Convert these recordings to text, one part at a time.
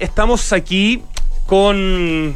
Estamos aquí con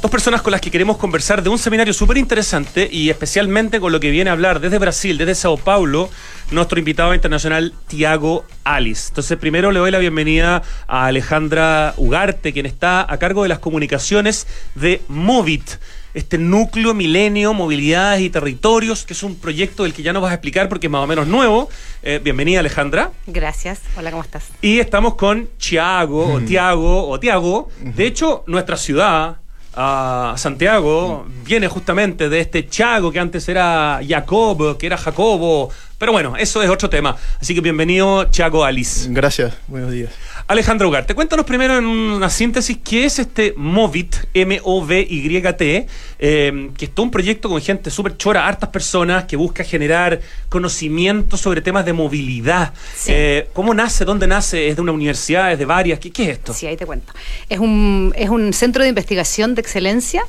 dos personas con las que queremos conversar de un seminario súper interesante y especialmente con lo que viene a hablar desde Brasil, desde Sao Paulo, nuestro invitado internacional Tiago Alice. Entonces, primero le doy la bienvenida a Alejandra Ugarte, quien está a cargo de las comunicaciones de Movit este núcleo milenio, movilidades y territorios, que es un proyecto del que ya nos vas a explicar porque es más o menos nuevo. Eh, bienvenida Alejandra. Gracias. Hola, ¿cómo estás? Y estamos con Chiago, o Tiago, o Tiago. De hecho, nuestra ciudad, a Santiago viene justamente de este Chago que antes era Jacob, que era Jacobo. Pero bueno, eso es otro tema. Así que bienvenido, Chago Alice. Gracias, buenos días. Alejandro Ugarte, cuéntanos primero en una síntesis qué es este Movit, M-O-V-Y-T, eh, que es todo un proyecto con gente súper chora, hartas personas, que busca generar conocimiento sobre temas de movilidad. Eh, ¿Cómo nace? ¿Dónde nace? ¿Es de una universidad? ¿Es de varias? ¿Qué, ¿Qué, es esto? Sí, ahí te cuento. Es un, es un centro de investigación de excelencia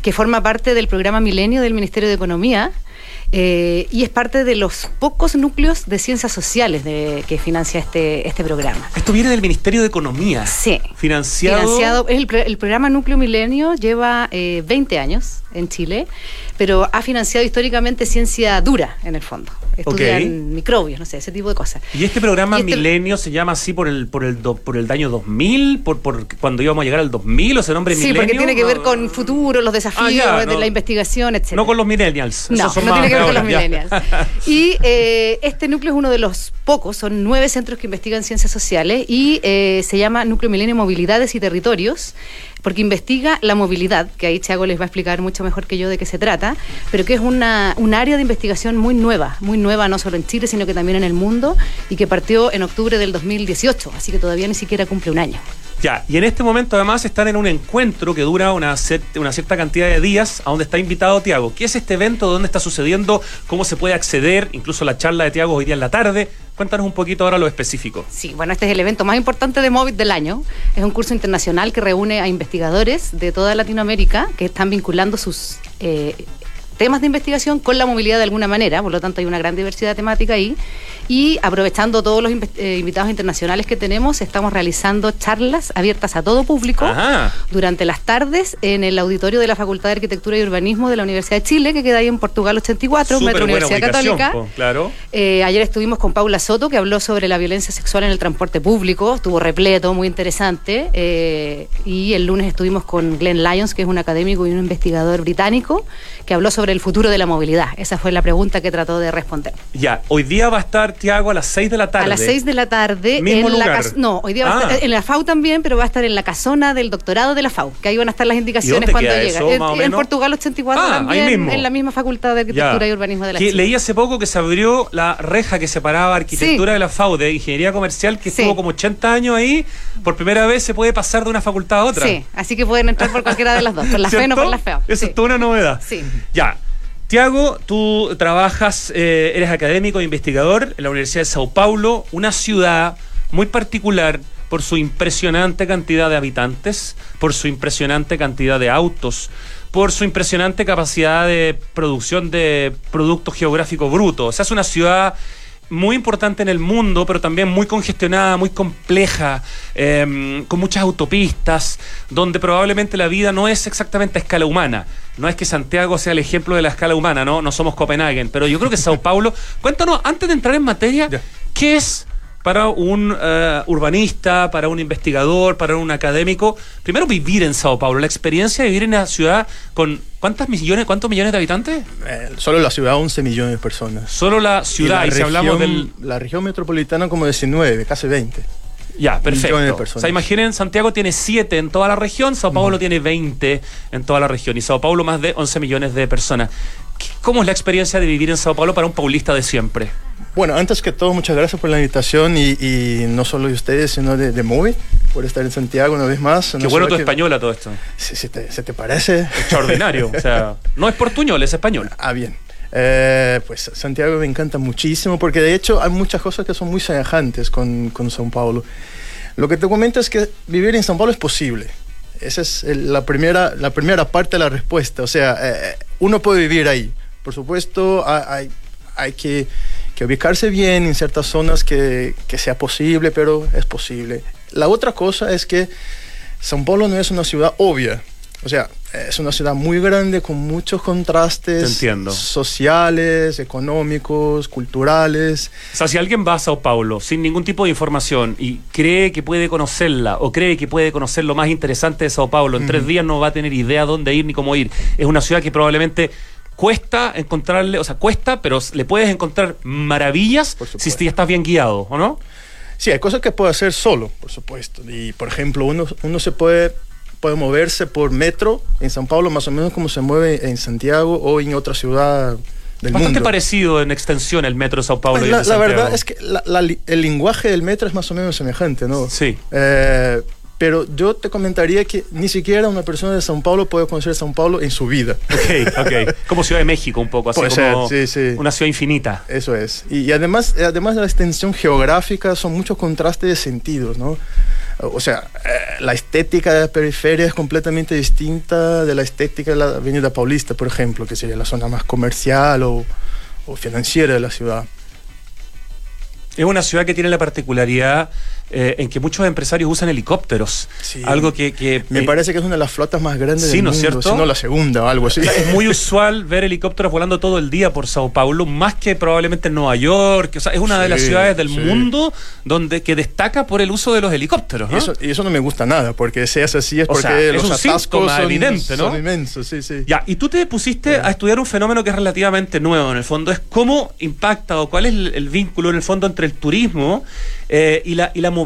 que forma parte del programa Milenio del Ministerio de Economía eh, y es parte de los pocos núcleos de ciencias sociales de, que financia este, este programa. Esto viene del Ministerio de Economía. Sí. Financiado. Financiado. El, el programa Núcleo Milenio lleva eh, 20 años en Chile, pero ha financiado históricamente ciencia dura en el fondo estudian microbios, no sé, ese tipo de cosas. ¿Y este programa este Milenio se llama así por el por el por el año 2000, por, por cuando íbamos a llegar al 2000 o se nombre sí, Milenio? Sí, porque tiene que ver con futuro, los desafíos ah, de la investigación, etc. No con los millennials. No, no tiene que ver con los millennials. y eh, este núcleo es uno de los pocos, son nueve centros que investigan ciencias sociales y eh, se llama Núcleo Milenio Movilidades y Territorios porque investiga la movilidad, que ahí Thiago les va a explicar mucho mejor que yo de qué se trata, pero que es una, un área de investigación muy nueva, muy nueva no solo en Chile, sino que también en el mundo, y que partió en octubre del 2018, así que todavía ni siquiera cumple un año. Ya, y en este momento además están en un encuentro que dura una, una cierta cantidad de días, a donde está invitado Tiago. ¿Qué es este evento? ¿Dónde está sucediendo? ¿Cómo se puede acceder? Incluso la charla de Tiago hoy día en la tarde. Cuéntanos un poquito ahora lo específico. Sí, bueno, este es el evento más importante de Móvil del año. Es un curso internacional que reúne a investigadores de toda Latinoamérica que están vinculando sus eh, temas de investigación con la movilidad de alguna manera, por lo tanto hay una gran diversidad temática ahí. Y aprovechando todos los eh, invitados internacionales que tenemos, estamos realizando charlas abiertas a todo público durante las tardes en el auditorio de la Facultad de Arquitectura y Urbanismo de la Universidad de Chile, que queda ahí en Portugal 84, Metro Universidad Católica. claro. Eh, ayer estuvimos con Paula Soto, que habló sobre la violencia sexual en el transporte público, estuvo repleto, muy interesante. Eh, y el lunes estuvimos con Glenn Lyons, que es un académico y un investigador británico, que habló sobre el futuro de la movilidad. Esa fue la pregunta que trató de responder. Ya, hoy día va a estar Tiago a las 6 de la tarde. A las 6 de la tarde. en La no, hoy día va a estar ah. en la FAU también, pero va a estar en la casona del doctorado de la FAU, que ahí van a estar las indicaciones cuando llega. en, Portugal 84 ah, también, en la misma facultad de arquitectura y urbanismo de la que Leí hace poco que se abrió la reja que separaba arquitectura de la FAU, de ingeniería comercial, que estuvo como 80 años ahí. Por primera vez se puede pasar de una facultad a otra. Sí, así que pueden entrar por cualquiera de las dos, por la FE o por la FEO. Eso es toda una novedad. Sí. Ya. Tiago, tú trabajas, eh, eres académico e investigador en la Universidad de Sao Paulo, una ciudad muy particular por su impresionante cantidad de habitantes, por su impresionante cantidad de autos, por su impresionante capacidad de producción de productos geográficos brutos. O sea, es una ciudad muy importante en el mundo, pero también muy congestionada, muy compleja, em, con muchas autopistas, donde probablemente la vida no es exactamente a escala humana. No es que Santiago sea el ejemplo de la escala humana, ¿no? No somos Copenhague, pero yo creo que Sao Paulo. Cuéntanos, antes de entrar en materia, ¿qué es para un eh, urbanista, para un investigador, para un académico, primero vivir en Sao Paulo, la experiencia de vivir en una ciudad con ¿cuántas millones, cuántos millones de habitantes? Eh, solo la ciudad 11 millones de personas. Solo la ciudad, y, si hablamos del la región metropolitana como 19, casi 20. Ya, perfecto. O sea, imaginen, Santiago tiene 7 en toda la región, Sao Paulo tiene 20 en toda la región y Sao Paulo más de 11 millones de personas. ¿Cómo es la experiencia de vivir en Sao Paulo para un paulista de siempre? Bueno, antes que todo, muchas gracias por la invitación y, no solo de ustedes, sino de, de Movie, por estar en Santiago una vez más. Qué bueno tu española todo esto. ¿Se, te, parece? Extraordinario. o sea, no es portuñol, es español. Ah, bien. Eh, pues Santiago me encanta muchísimo porque de hecho hay muchas cosas que son muy semejantes con, con São Paulo. Lo que te comento es que vivir en São Paulo es posible. Esa es la, primera, la primera parte de la respuesta. O sea, eh, uno puede vivir ahí. Por supuesto, hay, hay que ubicarse bien en ciertas zonas que, que sea posible, pero es posible. La otra cosa es que São Paulo no es una ciudad obvia. O sea, es una ciudad muy grande con muchos contrastes sociales, económicos, culturales. O sea, si alguien va a Sao Paulo sin ningún tipo de información y cree que puede conocerla o cree que puede conocer lo más interesante de Sao Paulo, en tres días no va a tener idea dónde ir ni cómo ir. Es una ciudad que probablemente cuesta encontrarle, o sea, cuesta, pero le puedes encontrar maravillas si estás bien guiado, ¿o no? Sí, hay cosas que puede hacer solo, por supuesto. Y, por ejemplo, uno, uno se puede puede moverse por metro en San Pablo, más o menos como se mueve en Santiago o en otra ciudad del Bastante mundo. parecido en extensión el metro de Sao Paulo. Pues la, la verdad es que el lenguaje del metro es más o menos semejante, ¿no? Sí. Eh, pero yo te comentaría que ni siquiera una persona de São Paulo puede conocer São Paulo en su vida. Ok, ok. Como Ciudad de México un poco, así como sí, sí. una ciudad infinita. Eso es. Y, y, además, además de la extensión geográfica, son muchos contrastes de sentidos, ¿no? O sea, eh, la estética de la periferia es completamente distinta de la estética de la Avenida Paulista, por ejemplo, que sería la zona más comercial o, o financiera de la ciudad. Es una ciudad que tiene la particularidad eh, en que muchos empresarios usan helicópteros. algo que, Me parece que es una de las flotas más grandes del mundo, cierto? si no la segunda o algo así. Es muy usual ver helicópteros volando todo el día por Sao Paulo, más que probablemente en Nueva York. O sea, es una de las ciudades del mundo donde que destaca por el uso de los helicópteros. Y, eso, y, eso, no me gusta nada, porque seas así es porque los atascos son, evidente, ¿no? son inmensos. Sí, sí. Ya, y tú te pusiste a estudiar un fenómeno que es relativamente nuevo en el fondo, es cómo impacta o cuál es el, el vínculo en el fondo entre el turismo eh, y, la, y la movilidad.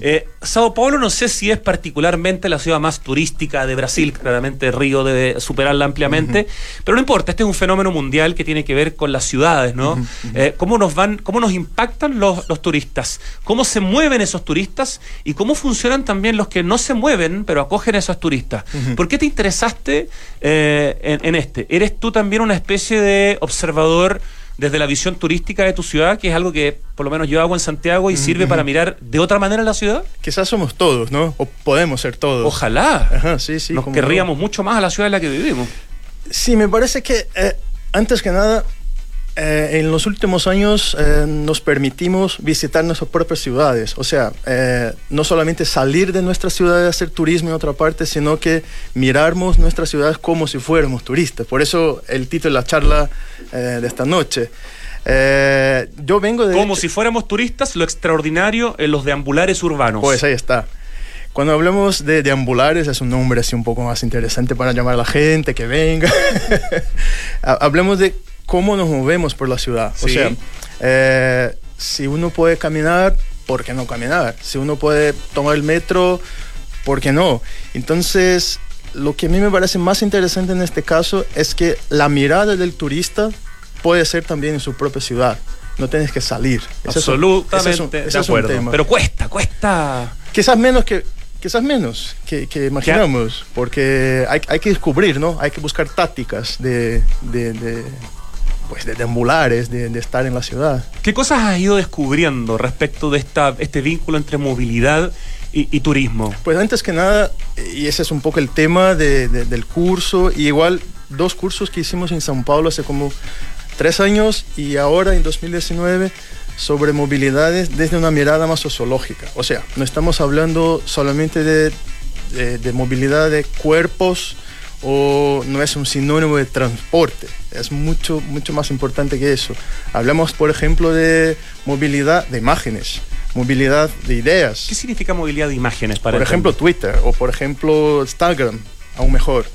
Eh, Sao Paulo no sé si es particularmente la ciudad más turística de Brasil, claramente Río debe superarla ampliamente, pero no importa, este es un fenómeno mundial que tiene que ver con las ciudades, ¿no? Eh, ¿Cómo nos van, cómo nos impactan los, los turistas? ¿Cómo se mueven esos turistas? Y cómo funcionan también los que no se mueven, pero acogen a esos turistas. ¿Por qué te interesaste eh, en, en este? ¿Eres tú también una especie de observador? Desde la visión turística de tu ciudad, que es algo que por lo menos yo hago en Santiago y sirve para mirar de otra manera la ciudad? Quizás somos todos, ¿no? O podemos ser todos. Ojalá. Ajá, sí, sí. Nos querríamos mucho más a la ciudad en la que vivimos. Sí, me parece que eh, antes que nada eh, en los últimos años eh, nos permitimos visitar nuestras propias ciudades, o sea, eh, no solamente salir de nuestra ciudad y hacer turismo en otra parte, sino que mirarmos nuestras ciudades como si fuéramos turistas. Por eso el título de la charla eh, de esta noche. Eh, yo vengo de... Como si fuéramos turistas, lo extraordinario en los deambulares urbanos. Pues ahí está. Cuando hablamos de deambulares, es un nombre así un poco más interesante para llamar a la gente que venga. Hablemos de cómo nos movemos por la ciudad. Sí. O sea, eh, si uno puede caminar, ¿por qué no caminar? Si uno puede tomar el metro, ¿por qué no? Entonces, lo que a mí me parece más interesante en este caso es que la mirada del turista puede ser también en su propia ciudad. No tienes que salir. Absolutamente ese es un, ese es un tema. Pero cuesta, cuesta. Quizás menos que, quizás menos que, que imaginamos, porque hay, hay, que descubrir, ¿no? Hay que buscar tácticas de, de, de pues de deambulares, de, de, estar en la ciudad. ¿Qué cosas has ido descubriendo respecto de esta, este vínculo entre movilidad y, y, turismo? Pues antes que nada, y ese es un poco el tema de, de, del curso, y igual dos cursos que hicimos en São Paulo hace como tres años y ahora en 2019 sobre movilidades desde una mirada más sociológica. O sea, no estamos hablando solamente de, de, de movilidad de cuerpos, o no es un sinónimo de transporte, es mucho, mucho más importante que eso. Hablamos, por ejemplo, de movilidad de imágenes, movilidad de ideas. ¿Qué significa movilidad de imágenes para Por ejemplo, Twitter o por ejemplo Instagram, aún mejor.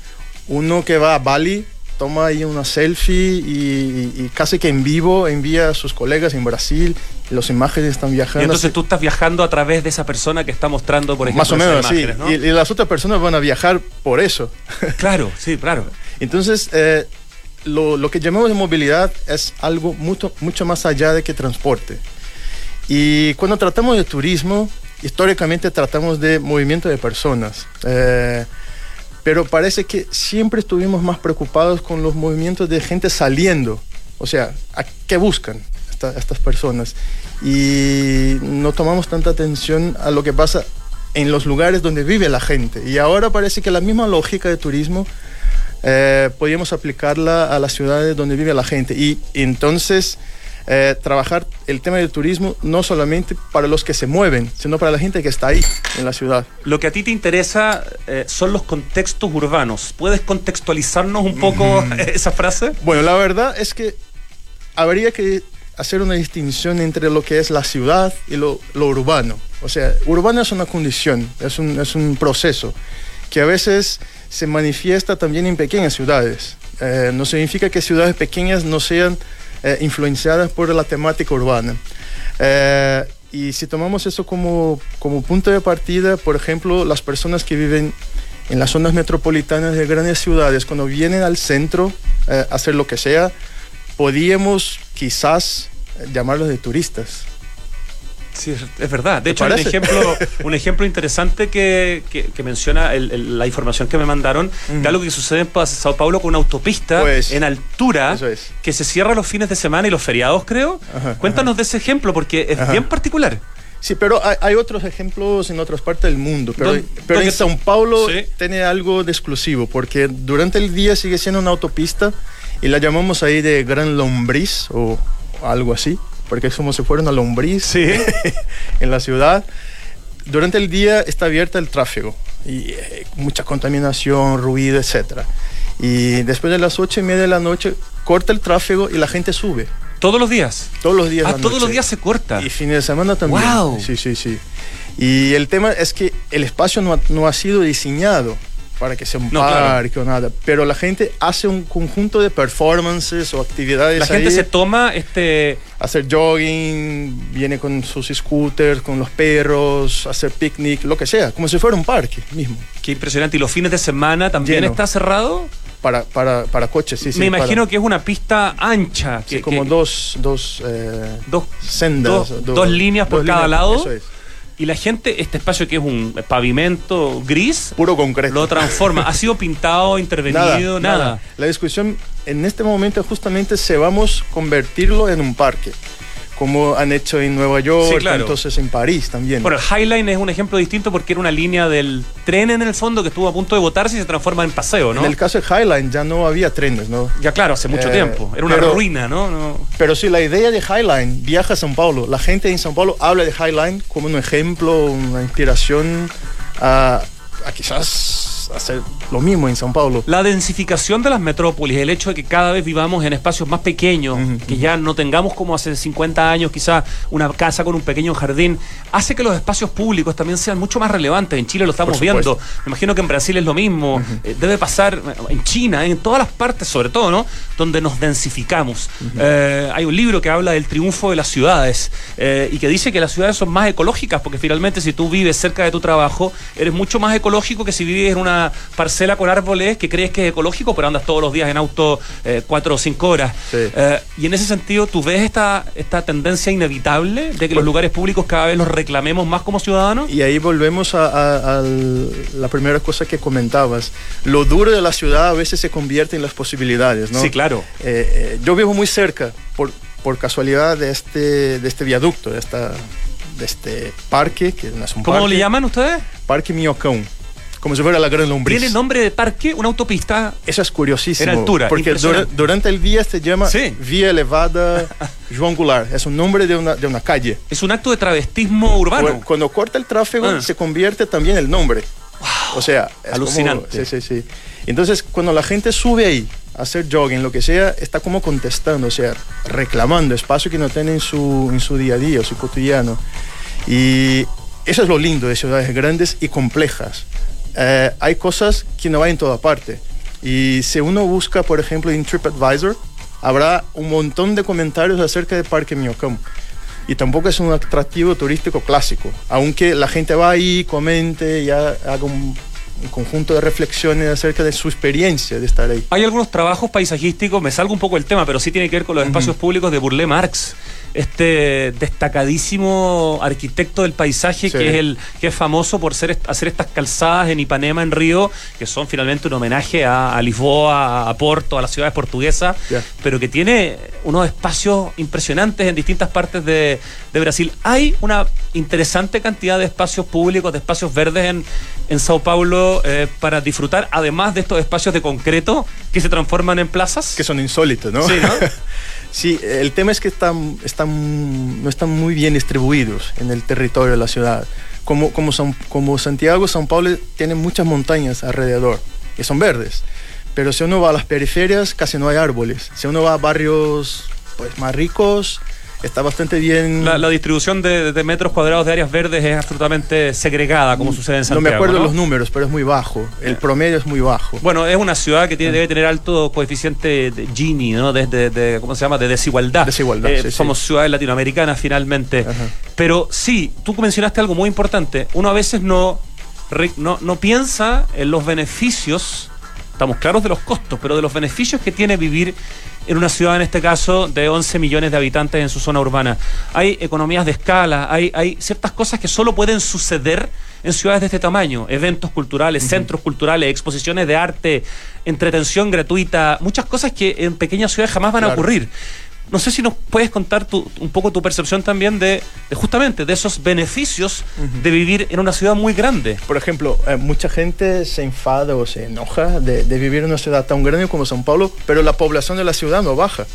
Uno que va a Bali toma ahí una selfie y, y, casi que en vivo envía a sus colegas en Brasil. Las imágenes están viajando. Y entonces tú estás viajando a través de esa persona que está mostrando, por ejemplo, Más o menos, imágenes, sí. ¿no? Y, y, las otras personas van a viajar por eso. Claro, sí, claro. Entonces, eh, lo, lo, que llamamos de movilidad es algo mucho, mucho más allá de que transporte. Y cuando tratamos de turismo, históricamente tratamos de movimiento de personas. Eh, pero parece que siempre estuvimos más preocupados con los movimientos de gente saliendo. O sea, ¿a qué buscan esta, estas personas? Y no tomamos tanta atención a lo que pasa en los lugares donde vive la gente. Y ahora parece que la misma lógica de turismo eh, podríamos aplicarla a las ciudades donde vive la gente. Y entonces eh, trabajar el tema del turismo no solamente para los que se mueven, sino para la gente que está ahí en la ciudad. Lo que a ti te interesa eh, son los contextos urbanos. ¿Puedes contextualizarnos un poco Mm. esa frase? Bueno, la verdad es que habría que hacer una distinción entre lo que es la ciudad y lo, lo urbano. O sea, urbano es una condición, es un, es un proceso que a veces se manifiesta también en pequeñas ciudades. Eh, no significa que ciudades pequeñas no sean eh, influenciadas por la temática urbana. Eh, y si tomamos eso como, como punto de partida, por ejemplo, las personas que viven en las zonas metropolitanas de grandes ciudades, cuando vienen al centro eh, a hacer lo que sea, podríamos quizás llamarlos de turistas. Sí, es, verdad. De ¿Te hecho, hay un ejemplo, un ejemplo interesante que, que- que menciona el- el- la información que me mandaron Ujú. de algo que sucede en Sao Paulo con una autopista Pues, en altura es. que se cierra los fines de semana y los feriados, creo. Ajá, Cuéntanos de ese ejemplo porque es Ajá. bien particular. Sí, pero hay, hay otros ejemplos en otras partes del mundo. Pero, ¿Dónde- pero dónde- en Sao Paulo Sí. tiene algo de exclusivo, porque durante el día sigue siendo una autopista y la llamamos ahí de Gran Lombriz o algo así, porque es como si fuera una lombriz Sí. en la ciudad. Durante el día está abierta el tráfico y eh, mucha contaminación, ruido, etc. Y después de las ocho y media de la noche corta el tráfico y la gente sube. Todos los días. Todos los días. Ah, todos los noche. días se corta. Y fines de semana también. Wow. Sí, sí, sí. Y el tema es que el espacio no ha, no ha sido diseñado para que sea un No, claro. parque o nada, pero la gente hace un conjunto de performances o actividades La gente ahí, se toma este hacer jogging, viene con sus scooters, con los perros, hacer picnic, lo que sea, como si fuera un parque mismo, qué impresionante y los fines de semana también Lleno. está cerrado. para, para, para coches, sí, sí. Me para- imagino que es una pista ancha, sí, que, como que- dos, dos, eh, dos sendas. dos- dos líneas por cada líneas, lado. Eso es. Y la gente este espacio que es un pavimento gris Puro concreto. lo transforma. ¿Ha sido pintado, intervenido? Nada. La discusión en este momento justamente se vamos a convertirlo en un parque, como han hecho en Nueva York, Sí, claro. entonces en París también. Bueno, el Highline es un ejemplo distinto porque era una línea del tren en el fondo que estuvo a punto de botarse y se transforma en paseo, ¿no? En el caso de Highline ya no había trenes, ¿no? Ya claro, hace mucho Eh, tiempo. Era una pero- ruina, ¿no? No. Pero sí, la idea de Highline viaja a São Paulo. La gente en São Paulo habla de Highline como un ejemplo, una inspiración a, a quizás hacer lo mismo en São Paulo. La densificación de las metrópolis, el hecho de que cada vez vivamos en espacios más pequeños, que ya no tengamos como hace 50 años quizás una casa con un pequeño jardín, hace que los espacios públicos también sean mucho más relevantes. En Chile lo estamos viendo. Me imagino que en Brasil es lo mismo. Eh, debe pasar eh, en China, en todas las partes, sobre todo, ¿no? Donde nos densificamos. Eh, hay un libro que habla del triunfo de las ciudades eh, y que dice que las ciudades son más ecológicas porque finalmente si tú vives cerca de tu trabajo, eres mucho más ecológico que si vives en una parcela con árboles que crees que es ecológico, pero andas todos los días en auto eh, cuatro o cinco horas. Sí. Eh, y en ese sentido, ¿tú ves esta, esta tendencia inevitable de que los lugares públicos cada vez los reclamemos más como ciudadanos? Y ahí volvemos a, a- a la primera cosa que comentabas. Lo duro de la ciudad a veces se convierte en las posibilidades, ¿no? Sí, claro. Eh, eh, yo vivo muy cerca, por, por casualidad, de este, de este viaducto, de, esta, de este parque, que no es un ¿Cómo parque. le llaman ustedes? Parque Miocão. Como si fuera la gran lombriz. Tiene nombre de parque, una autopista. Eso es curiosísimo. En altura, Porque dura- durante el día se llama Sí. Vía Elevada João Goulart. Es un nombre de una, de una calle. Es un acto de travestismo urbano. Cu- Cuando corta el tráfico, Ah. se convierte también el nombre. O sea, es Alucinante. como- sí, sí, sí. Entonces, cuando la gente sube ahí a hacer jogging, lo que sea, está como contestando, o sea, reclamando espacio que no tiene en su, en su día a día, su cotidiano. Y eso es lo lindo de ciudades grandes y complejas. Eh, hay cosas que no hay en toda parte. Y si uno busca, por ejemplo, en TripAdvisor, habrá un montón de comentarios acerca de Parque Miocam. Y tampoco es un atractivo turístico clásico, aunque la gente va ahí, comente, ya haga un, un conjunto de reflexiones acerca de su experiencia de estar ahí. Hay algunos trabajos paisajísticos, me salgo un poco del tema, pero sí tiene que ver con los espacios públicos de Burle Marx, este destacadísimo arquitecto del paisaje Sí. que es el que es famoso por ser, hacer estas calzadas en Ipanema, en Río, que son finalmente un homenaje a, a Lisboa, a Porto, a las ciudades portuguesas, pero que tiene unos espacios impresionantes en distintas partes de, de Brasil. Hay una interesante cantidad de espacios públicos, de espacios verdes en, en Sao Paulo eh, para disfrutar, además de estos espacios de concreto que se transforman en plazas. Que son insólitos, ¿no? Sí, ¿no? Sí, el tema es que están, están, no están muy bien distribuidos en el territorio de la ciudad. Como, como, San, como Santiago, São Paulo tiene muchas montañas alrededor y son verdes. Pero si uno va a las periferias, casi no hay árboles. Si uno va a barrios pues, más ricos, está bastante bien. La, distribución de, metros cuadrados de áreas verdes es absolutamente segregada, como sucede en Santiago. No me acuerdo los números, pero es muy bajo. El promedio es muy bajo. Bueno, es una ciudad que tiene, debe tener alto coeficiente de Gini, ¿no? De, ¿Cómo se llama? De desigualdad. Desigualdad. Eh, somos ciudades latinoamericanas finalmente. Pero sí, tú mencionaste algo muy importante. Uno a veces no, no, no piensa en los beneficios estamos claros de los costos, pero de los beneficios que tiene vivir en una ciudad, en este caso, de 11 millones de habitantes en su zona urbana. Hay economías de escala, hay, hay ciertas cosas que solo pueden suceder en ciudades de este tamaño, eventos culturales, centros culturales, exposiciones de arte, entretención gratuita, muchas cosas que en pequeñas ciudades jamás van a ocurrir. No sé si nos puedes contar un poco tu percepción también de, justamente de esos beneficios de vivir en una ciudad muy grande. Por ejemplo, eh, mucha gente se enfada o se enoja de, vivir en una ciudad tan grande como São Paulo, pero la población de la ciudad no baja.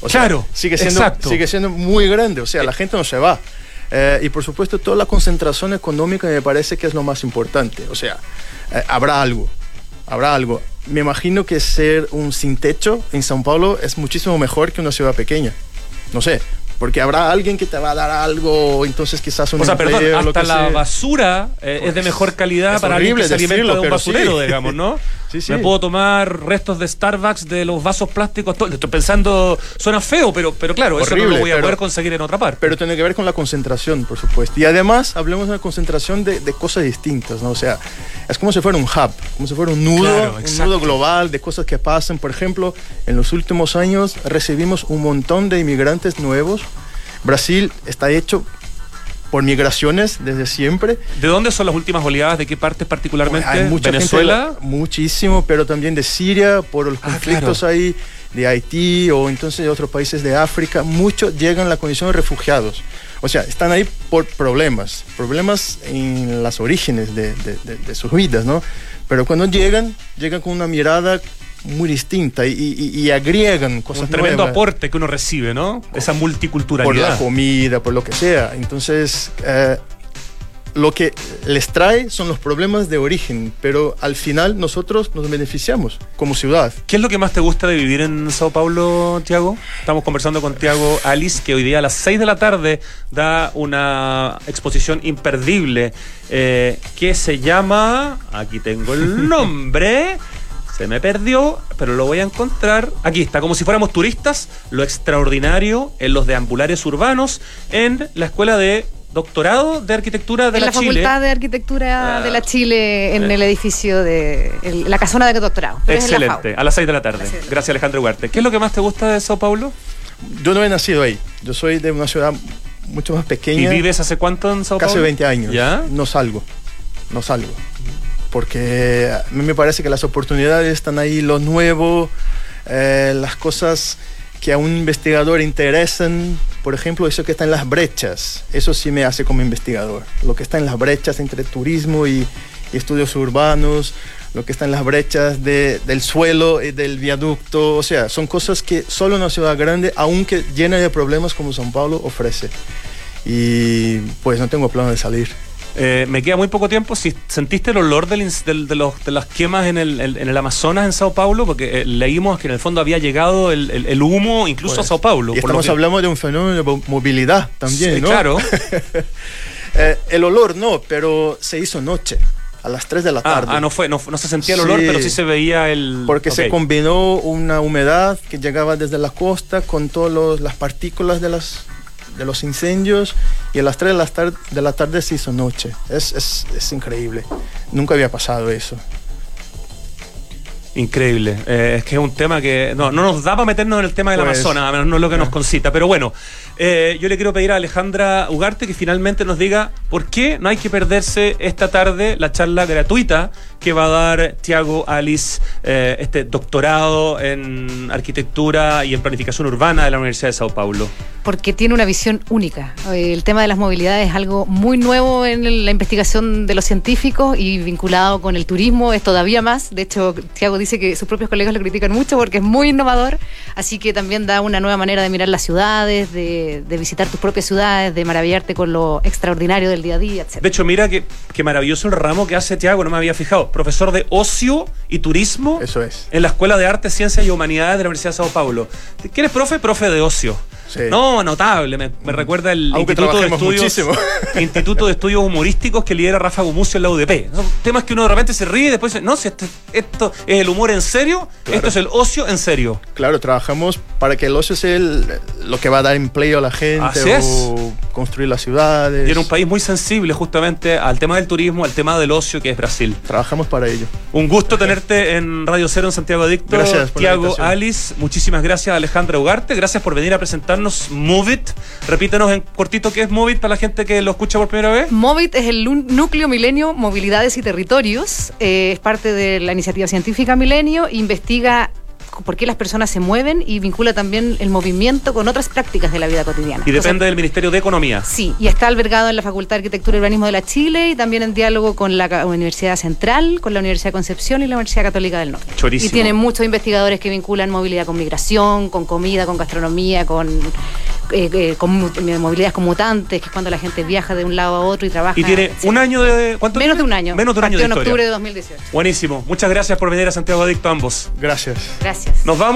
O claro, sigue siendo, sigue siendo muy grande, o sea, la gente no se va. Eh, y por supuesto, toda la concentración económica me parece que es lo más importante. O sea, eh, habrá algo, habrá algo me imagino que ser un sin techo en São Paulo es muchísimo mejor que una ciudad pequeña. No sé, porque habrá alguien que te va a dar algo, entonces quizás un O sea, perdón, hasta la basura eh, es de mejor calidad para alguien que se alimenta de un basurero, digamos, ¿no? sí, sí. Me puedo tomar restos de Starbucks de los vasos plásticos. Estoy pensando, suena feo, pero, pero claro, eso no lo voy a poder conseguir en otra parte. Pero tiene que ver con la concentración, por supuesto. Y además, hablemos de una concentración de, cosas distintas, ¿no? O sea, es como si fuera un hub, como si fuera un nudo, un nudo global de cosas que pasan. Por ejemplo, en los últimos años recibimos un montón de inmigrantes nuevos Brasil está hecho por migraciones desde siempre. ¿De dónde son las últimas oleadas? ¿De qué partes particularmente? Hay mucha Venezuela. muchísimo, pero también de Siria, por los ah, conflictos ahí, de Haití o entonces de otros países de África. Muchos llegan a la condición de refugiados. O sea, están ahí por problemas, problemas en las orígenes de, de sus vidas, ¿no? Pero cuando llegan, llegan con una mirada muy distinta y, agregan cosas Un tremendo aporte que uno recibe, ¿no? Esa multiculturalidad. Por la comida, por lo que sea. Entonces, eh, lo que les trae son los problemas de origen, pero al final nosotros nos beneficiamos como ciudad. ¿Qué es lo que más te gusta de vivir en Sao Paulo, Tiago? Estamos conversando con Tiago Alice, que hoy día a las 6 de la tarde da una exposición imperdible eh, que se llama, aquí tengo el nombre, se me perdió, pero lo voy a encontrar. Aquí está, como si fuéramos turistas, lo extraordinario en los deambulares urbanos en la escuela de doctorado de arquitectura de la, la, Facultad de Arquitectura de la ah. Chile en eh. el edificio de la casona de doctorado. Excelente, a las 6 de la tarde. Gracias Alejandro Huarte. ¿Qué es lo que más te gusta de Sao Paulo? Yo no he nacido ahí. Yo soy de una ciudad mucho más pequeña. ¿Y vives hace cuánto en Sao Paulo? Casi 20 años. ¿Ya? No salgo. No salgo porque a mí me parece que las oportunidades están ahí, lo nuevo, eh, las cosas que a un investigador interesan, por ejemplo, eso que está en las brechas, eso sí me hace como investigador, lo que está en las brechas entre turismo y, estudios urbanos, lo que está en las brechas del suelo y del viaducto, o sea, son cosas que solo una ciudad grande, aunque llena de problemas como São Paulo, ofrece. Y pues no tengo plano de salir. Eh, me queda muy poco tiempo. Si sentiste el olor de, los, de las quemas en el, en el, Amazonas, en Sao Paulo, porque eh, leímos que en el fondo había llegado el, humo incluso a pues, Sao Paulo. Y estamos hablando de un fenómeno de movilidad también, ¿no? Claro. Eh, el olor no, pero se hizo noche. A las 3 de la ah, tarde. Ah, no fue, no, se sentía el olor, pero sí se veía el. Porque se combinó una humedad que llegaba desde la costa con todas las partículas de las de los incendios y a las 3 de la, tarde, de la tarde se hizo noche. Es, es, es increíble. Nunca había pasado eso. Increíble. Eh, es que es un tema que no, no nos da para meternos en el tema del pues, Amazonas, no es lo que nos concita. Pero bueno, eh, yo le quiero pedir a Alejandra Ugarte que finalmente nos diga por qué no hay que perderse esta tarde la charla gratuita que va a dar Tiago Alice, eh, este doctorado en arquitectura y en planificación urbana de la Universidad de Sao Paulo? Porque tiene una visión única. El tema de las movilidades es algo muy nuevo en la investigación de los científicos y vinculado con el turismo es todavía más. De hecho, Tiago dice que sus propios colegas lo critican mucho porque es muy innovador, así que también da una nueva manera de mirar las ciudades, de, visitar tus propias ciudades, de maravillarte con lo extraordinario del día a día, etc. De hecho, mira qué, qué maravilloso el ramo que hace Tiago, no me había fijado. Profesor de ocio y turismo. Eso es. En la Escuela de Arte, Ciencias y Humanidades de la Universidad de Sao Paulo. ¿Quién es profe? Profe de ocio. No, notable. Me, recuerda el Instituto de, Estudios, Instituto de Estudios Humorísticos que lidera Rafa Gumucio en la UDP. Son temas que uno de repente se ríe y después dice, no, si esto, esto es el humor en serio, esto es el ocio en serio. Claro, trabajamos para que el ocio sea lo que va a dar empleo a la gente o construir las ciudades. Y en un país muy sensible justamente al tema del turismo, al tema del ocio que es Brasil. Trabajamos para ello. Un gusto tenerte en Radio Cero en Santiago Adicto. Gracias. Tiago Alice, muchísimas gracias Alejandra Ugarte, gracias por venir a presentarnos Movit. Repítenos en cortito qué es Movit para la gente que lo escucha por primera vez. Movit es el núcleo milenio Movilidades y Territorios. Eh, es parte de la iniciativa científica Milenio. Investiga por qué las personas se mueven y vincula también el movimiento con otras prácticas de la vida cotidiana. Y depende del Ministerio de Economía. Sí, y está albergado en la Facultad de Arquitectura y Urbanismo de la Chile y también en diálogo con la Universidad Central, con la Universidad de Concepción y la Universidad Católica del Norte. Chorísimo. Y tiene muchos investigadores que vinculan movilidad con migración, con comida, con gastronomía, con eh, eh, con movilidades conmutantes, que es cuando la gente viaja de un lado a otro y trabaja. Y tiene un año de. ¿cuánto Menos de un año. Menos de un año de en octubre de 2018. Buenísimo. Muchas gracias por venir a Santiago Adicto ambos. Gracias. Gracias. Nos vamos.